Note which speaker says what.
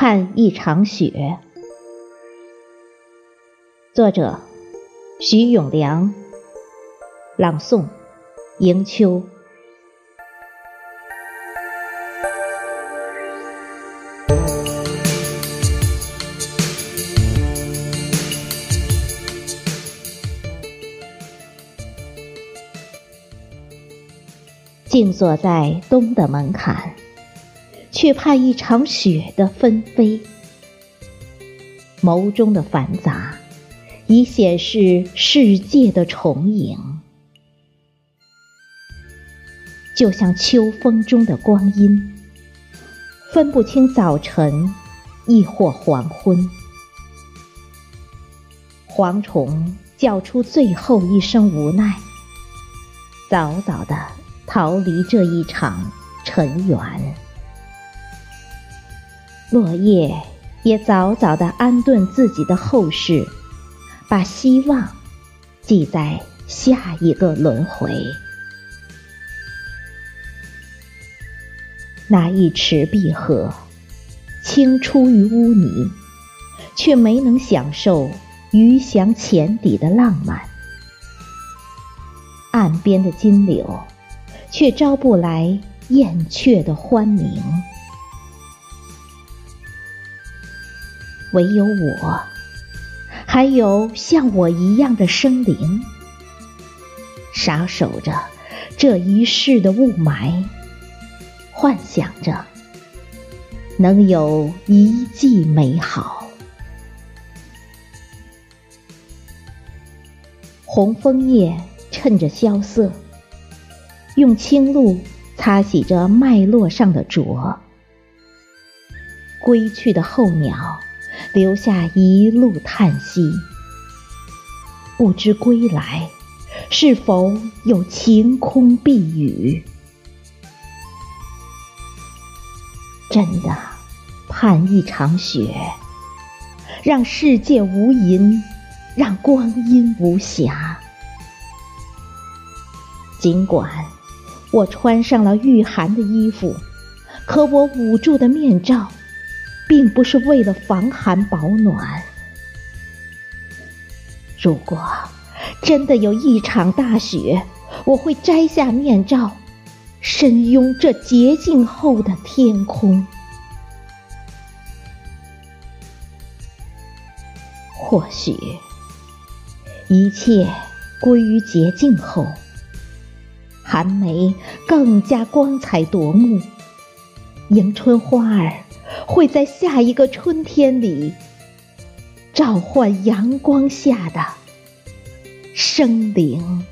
Speaker 1: 看一场雪。作者：徐永良。朗诵：迎秋。静坐在冬的门槛，却怕一场雪的纷飞。眸中的繁杂，已显示世界的重影。就像秋风中的光阴，分不清早晨，亦或黄昏。蝗虫叫出最后一声无奈，早早的。逃离这一场尘缘，落叶也早早的安顿自己的后事，把希望寄在下一个轮回。那一池碧荷，倾出于污泥，却没能享受鱼翔浅底的浪漫。岸边的金柳。却招不来燕雀的欢鸣，唯有我，还有像我一样的生灵，傻守着这一世的雾霾，幻想着能有一季美好。红枫叶衬着萧瑟。用青露擦洗着脉络上的浊，归去的候鸟留下一路叹息，不知归来是否有晴空避雨。真的盼一场雪，让世界无垠，让光阴无瑕。尽管。我穿上了御寒的衣服，可我捂住的面罩，并不是为了防寒保暖。如果真的有一场大雪，我会摘下面罩，深拥这洁净后的天空。或许，一切归于洁净后。寒梅更加光彩夺目，迎春花儿会在下一个春天里召唤阳光下的生灵。